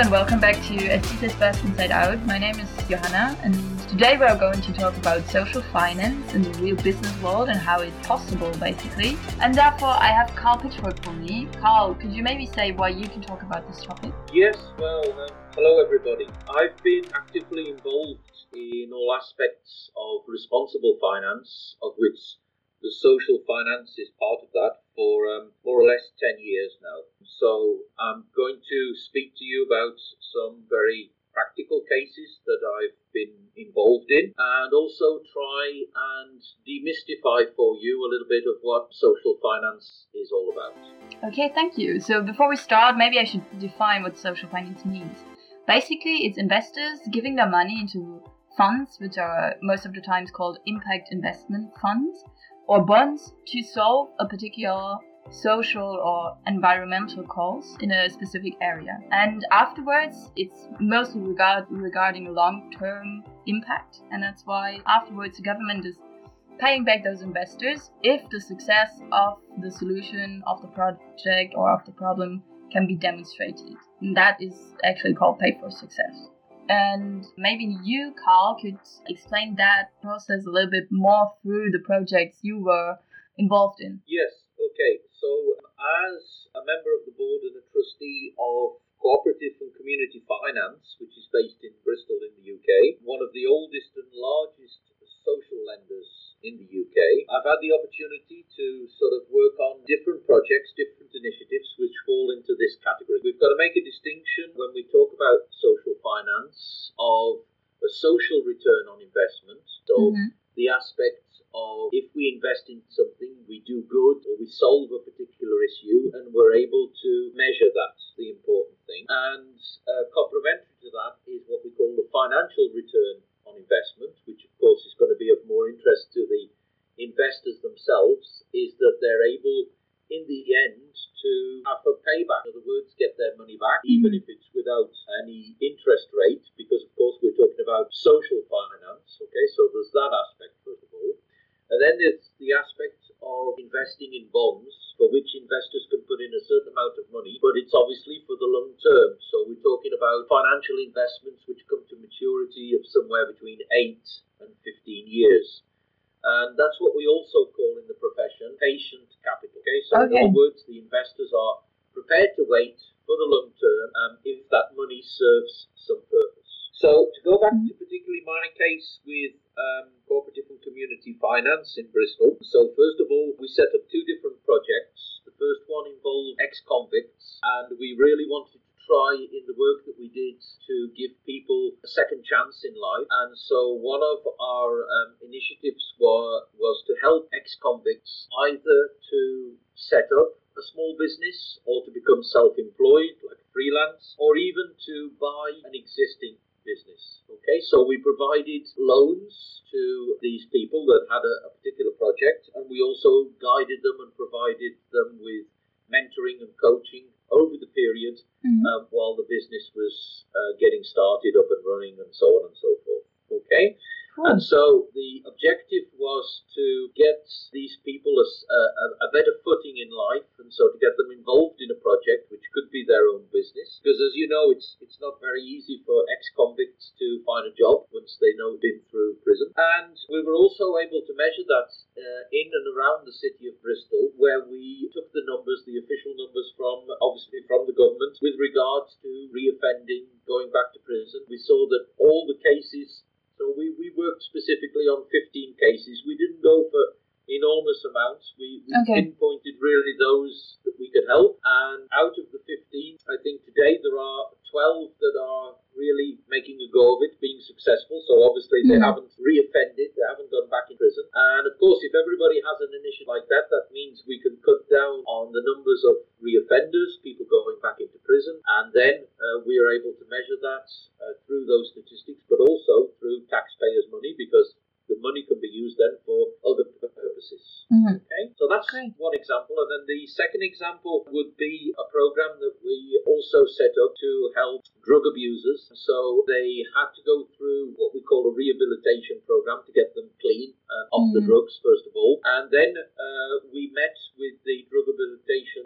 and welcome back to Aesthesis Best Inside Out. My name is Johanna, and today we are going to talk about social finance in the real business world and how it's possible, basically. And therefore, I have Carl Pitchford for me. Carl, could you maybe say why you can talk about this topic? Yes, well, um, hello everybody. I've been actively involved in all aspects of responsible finance, of which the social finance is part of that for um, more or less 10 years now. So I'm going to speak to you about some very practical cases that I've been involved in and also try and demystify for you a little bit of what social finance is all about. Okay, thank you. So before we start, maybe I should define what social finance means. Basically, it's investors giving their money into funds, which are most of the times called impact investment funds, or bonds to solve a particular social or environmental cause in a specific area. And afterwards, it's mostly regard, regarding a long term impact. And that's why afterwards the government is paying back those investors if the success of the solution of the project or of the problem can be demonstrated. And that is actually called pay for success. And maybe you, Carl, could explain that process a little bit more through the projects you were involved in. Yes, okay. So, as a member of the board and a trustee of Cooperative and Community Finance, which is based in Bristol in the UK, one of the oldest and largest social lenders in the UK, I've had the opportunity to sort of work on different projects, different initiatives which fall into this category. We've got to make a distinction when we talk about social finance of a social return on investment. So mm-hmm. the aspect of if we invest in something, we do good or we solve a particular issue and we're able to measure that, the important thing. And uh, complementary to that is what we call the financial return on investment, which of course is going to be of more interest to the investors themselves, is that they're able in the end to have a payback. In other words, get their money back, mm-hmm. even if it's without any interest rate, because of course we're talking about social finance. Okay, so there's that aspect first of all. And then there's the aspect of investing in bonds for which investors can put in a certain amount of money, but it's obviously for the long term. So we're talking about financial investments which come to maturity of somewhere between 8 and 15 years. And that's what we also call in the profession patient capital. Okay, so okay. in other words, the investors are prepared to wait for the long term um, if that money serves some purpose. So to go back to particularly my case with um, cooperative and community finance in Bristol. So first of all, we set up two different projects. The first one involved ex-convicts, and we really wanted to try in the work that we did to give people a second chance in life. And so one of our um, initiatives were, was to help ex convicts either to set up a small business or to become self employed, like freelance, or even to buy an existing business. Okay, so we provided loans to these people that had a, a particular project, and we also guided them and provided them with mentoring and coaching over the period mm-hmm. um, while the business was uh, getting started up and running and so on and so forth. Okay? And so the objective was to get these people a, a, a, better footing in life, and so to get them involved in a project which could be their own business. Because as you know, it's it's not very easy for ex-convicts to find a job once they know been through prison. And we were also able to measure that uh, in and around the city of Bristol, where we took the numbers, the official numbers from obviously from the government, with regards to reoffending, going back to prison. We saw that all the cases so we, we worked specifically on 15 cases. We didn't go for enormous amounts. We, we okay. pinpointed really those that we could help. And out of the 15, I think today there are 12 that are really making a go of it, being successful. So obviously they mm. haven't reoffended, they haven't gone back in prison. And of course, if everybody has an initiative like that, that means we can cut down on the numbers of reoffenders, people going back into prison, and then uh, we are able to measure that uh, through those statistics, but also through taxpayers' money because the money can be used then for other purposes. Mm-hmm. Okay, so that's Great. one example. And then the second example would be a program that we also set up to help drug abusers. So they had to go through what we call a rehabilitation program to get them clean uh, off mm-hmm. the drugs, first of all. And then uh, we met with the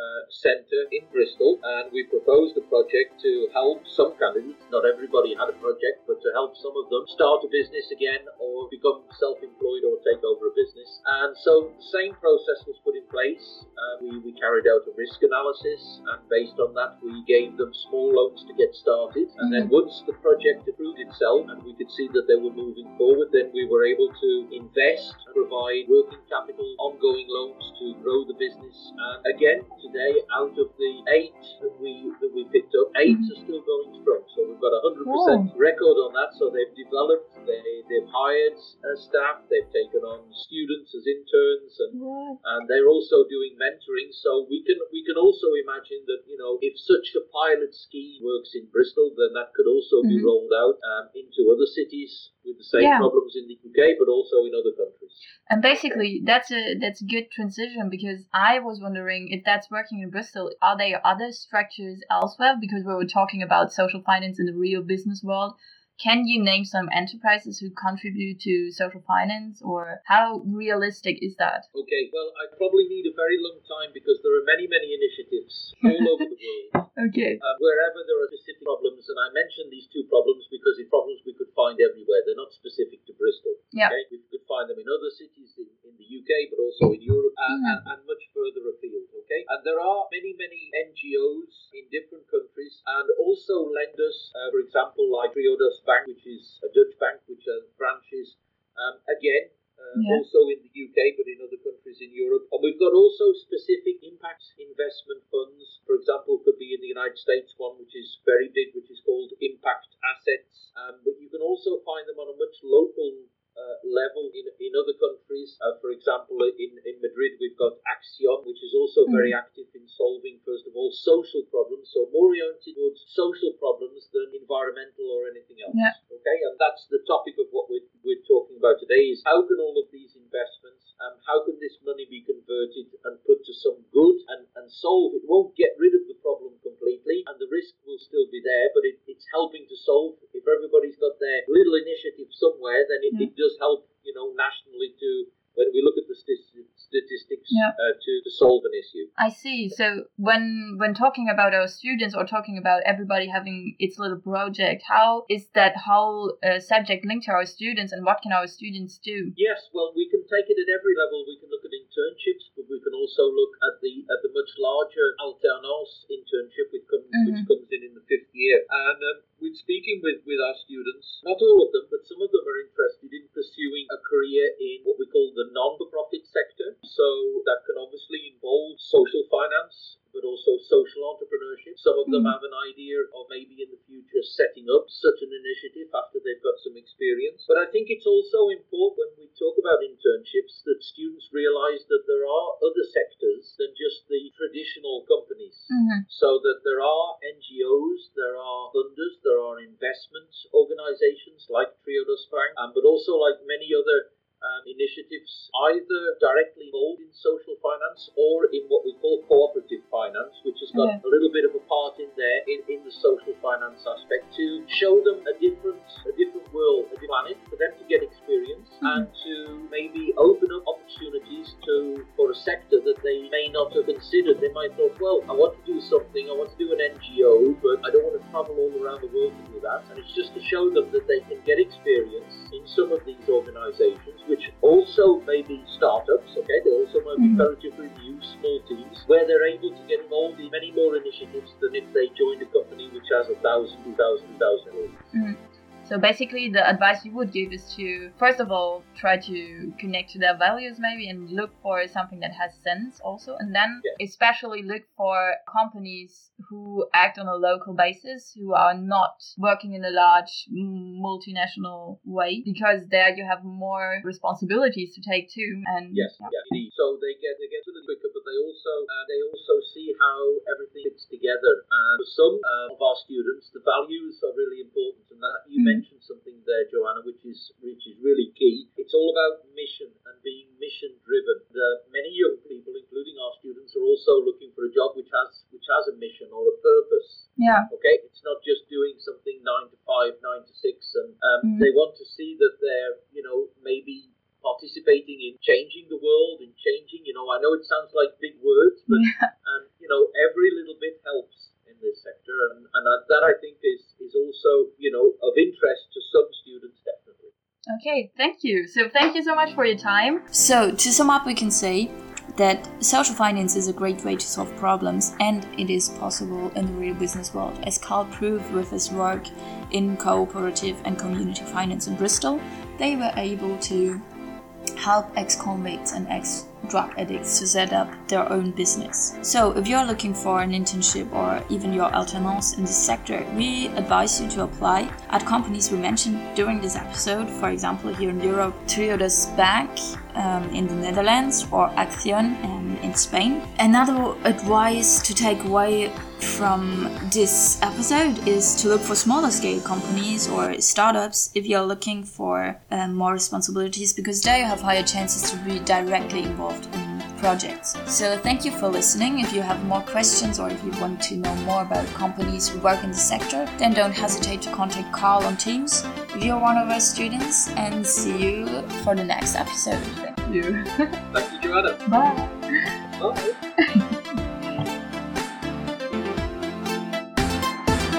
uh, centre in Bristol, and we proposed a project to help some candidates. Not everybody had a project, but to help some of them start a business again or become self-employed or take over a business. And so the same process was put in place. Uh, we, we carried out a risk analysis, and based on that, we gave them small loans to get started. And then once the project approved itself and we could see that they were moving forward, then we were able to invest provide working capital, ongoing loans to grow the business. And again, today, out of the eight that we that we picked up, 8 are still going strong. So we've got a hundred percent record on that. So they've developed, they they've hired uh, staff, they've taken on students as interns, and What? and they're also doing mentoring. So we can we can also imagine that you know if such a pilot scheme works in Bristol, then that could also be Mhm. rolled out um, into other cities with the same Yeah. problems in the UK, but also in other countries. And basically, that's a that's a good transition because I was wondering if that's working in Bristol. Are there other structures elsewhere? Because we were talking about social finance in the real business world. Can you name some enterprises who contribute to social finance, or how realistic is that? Okay, well, I probably need a very long time because there are many many initiatives all over the world. Okay. Uh, wherever there are specific problems, and I mentioned these two problems because it's problems we could find everywhere. They're not specific to Bristol. Yeah. Okay? We could find them in other cities in, in the UK, but also in Europe and, Mhm. and, and much further afield. Okay, and there are many, many NGOs in different countries and also lenders. Uh, for example, like Triodos Bank, which is a Dutch bank, which has branches um, again. Uh, Yeah. Also in the UK, but in other countries in Europe. And we've got also specific impact investment funds. For example, could be in the United States one, which is very big, which is called Impact Assets. Um, but you can also find them on a much local uh, level in, in other countries. Uh, for example, in, in Madrid, we've got Accion, which is also very active in solving, first of all, social problems. So more oriented towards social problems than environmental or anything else. Yeah. Okay, and that's the topic of what we're, we're talking about today is how can all of these investments, um, how can this money be converted and put to some good and, and solve? It won't get rid of the problem completely and the risk will still be there, but it, it's helping to solve. If everybody's got their little initiative somewhere, then it, Yeah. it does help, you know, nationally to, when we look at the statistics, Yeah. uh, to, to solve an issue. I see. So when when talking about our students or talking about everybody having its little project, how is that whole uh, subject linked to our students, and what can our students do? Yes, well, we can take it at every level. We can look at internships, but we can also look at the at the much larger alternance internship, which comes which comes in in the fifth year. And um, we're speaking with with our students. Not all of them, but some of them are interested in pursuing a career in what we call the non-for-profit sector. So that can obviously involve social finance. But also social entrepreneurship. Some of them Mhm. have an idea of maybe in the future setting up such an initiative after they've got some experience. But I think it's also important when we talk about internships that students realize that there are other sectors than just the traditional companies. Mm-hmm. So that there are NGOs, there are funders, there are investment organizations like Triodos Bank, um, but also like many other um, initiatives, either directly involved in social finance or in what we call cooperative finance, which has got a little bit of a part in there in, in the social finance aspect to show them a different a different world, a different planet, for them to get experience and to maybe open up opportunities to for a sector that they may not have considered. They might thought, well, I want to do something, I want to do an NGO, but I don't want to travel all around the world to do that. And it's just to show them that they can get experience in some of these organizations, which also may be startups, okay? They also might be Mhm. relatively new, small teams, where they're able to get involved in many more initiatives than if they joined a company which has a thousand, two thousand, thousand employees. So basically, the advice you would give is to first of all try to connect to their values maybe and look for something that has sense also, and then Yeah. especially look for companies who act on a local basis, who are not working in a large multinational way, because there you have more responsibilities to take too. And Yes, yeah. yeah. So they get they get to the quicker, but they also uh, they also see how everything fits together. Some uh, of our students, the values are really important, and that you Mhm. mentioned something there, Joanna, which is which is really key. It's all about mission and being mission driven. Uh, many young people, including our students, are also looking for a job which has which has a mission or a purpose. yeah. Okay, it's not just doing something nine to five, nine to six, and um, Mhm. they want to see that they're, you know, maybe participating in changing the world, and changing. You know, I know it sounds like big words, but um, you know, Okay, thank you. So thank you so much for your time. So to sum up, we can say that social finance is a great way to solve problems and it is possible in the real business world, as Carl proved with his work in cooperative and community finance in Bristol. They were able to help ex convicts and ex drug addicts to set up their own business. So, if you're looking for an internship or even your alternance in this sector, we advise you to apply at companies we mentioned during this episode. For example, here in Europe, Triodos Bank um, in the Netherlands or Accion um, in Spain. Another advice to take away from this episode is to look for smaller scale companies or startups if you're looking for um, more responsibilities because there you have higher chances to be directly involved in projects. So thank you for listening. If you have more questions or if you want to know more about companies who work in the sector, then don't hesitate to contact Carl on Teams if you're one of our students and see you for the next episode. Thank you. Thank you, Joanna. Bye. Bye.